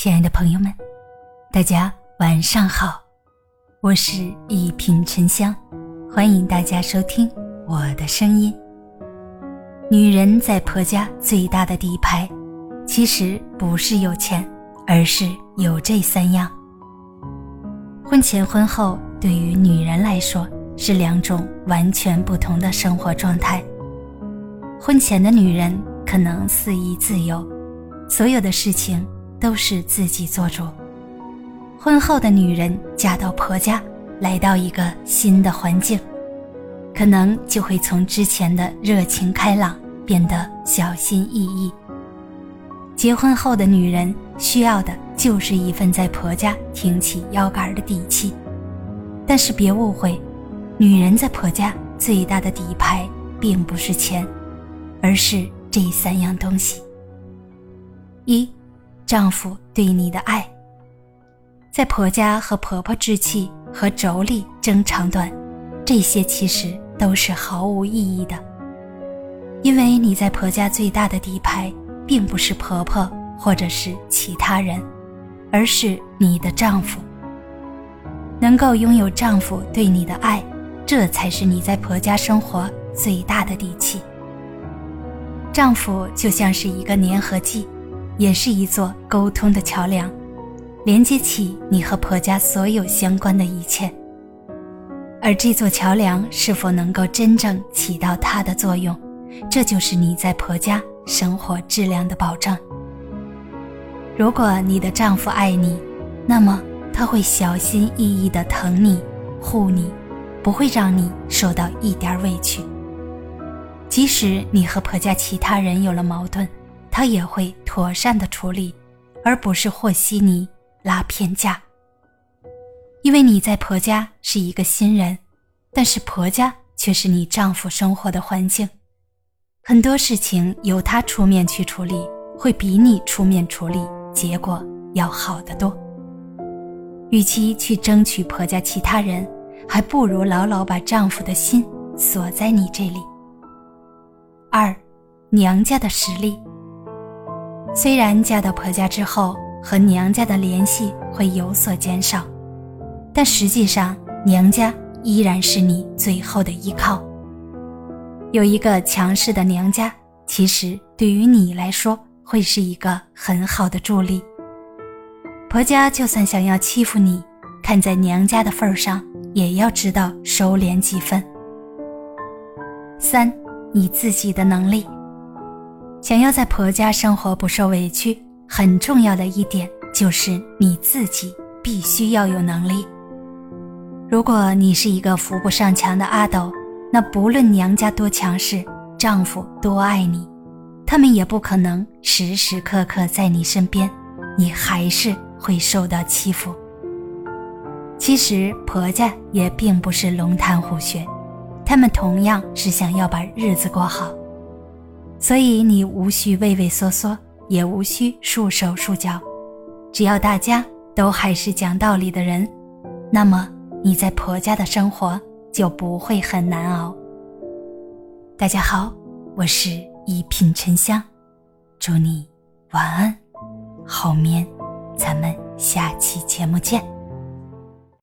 亲爱的朋友们，大家晚上好，我是一品沉香，欢迎大家收听我的声音。女人在婆家最大的底牌，其实不是有钱，而是有这三样。婚前婚后对于女人来说是两种完全不同的生活状态。婚前的女人可能肆意自由，所有的事情。都是自己做主。婚后的女人嫁到婆家，来到一个新的环境，可能就会从之前的热情开朗变得小心翼翼。结婚后的女人需要的就是一份在婆家挺起腰杆的底气。但是别误会，女人在婆家最大的底牌并不是钱，而是这三样东西。一。丈夫对你的爱，在婆家和婆婆置气和妯娌争长短，这些其实都是毫无意义的。因为你在婆家最大的底牌，并不是婆婆或者是其他人，而是你的丈夫。能够拥有丈夫对你的爱，这才是你在婆家生活最大的底气。丈夫就像是一个粘合剂。也是一座沟通的桥梁，连接起你和婆家所有相关的一切。而这座桥梁是否能够真正起到它的作用，这就是你在婆家生活质量的保证。如果你的丈夫爱你，那么他会小心翼翼地疼你、护你，不会让你受到一点委屈。即使你和婆家其他人有了矛盾。他也会妥善的处理，而不是和稀泥、拉偏架。因为你在婆家是一个新人，但是婆家却是你丈夫生活的环境，很多事情由他出面去处理，会比你出面处理结果要好得多。与其去争取婆家其他人，还不如牢牢把丈夫的心锁在你这里。二，娘家的实力。虽然嫁到婆家之后和娘家的联系会有所减少，但实际上娘家依然是你最后的依靠。有一个强势的娘家，其实对于你来说会是一个很好的助力。婆家就算想要欺负你，看在娘家的份上，也要知道收敛几分。三，你自己的能力。想要在婆家生活不受委屈，很重要的一点就是你自己必须要有能力。如果你是一个扶不上墙的阿斗，那不论娘家多强势，丈夫多爱你，他们也不可能时时刻刻在你身边，你还是会受到欺负。其实婆家也并不是龙潭虎穴，他们同样是想要把日子过好。所以你无需畏畏缩缩，也无需束手束脚，只要大家都还是讲道理的人，那么你在婆家的生活就不会很难熬。大家好，我是一品沉香，祝你晚安，好眠，咱们下期节目见。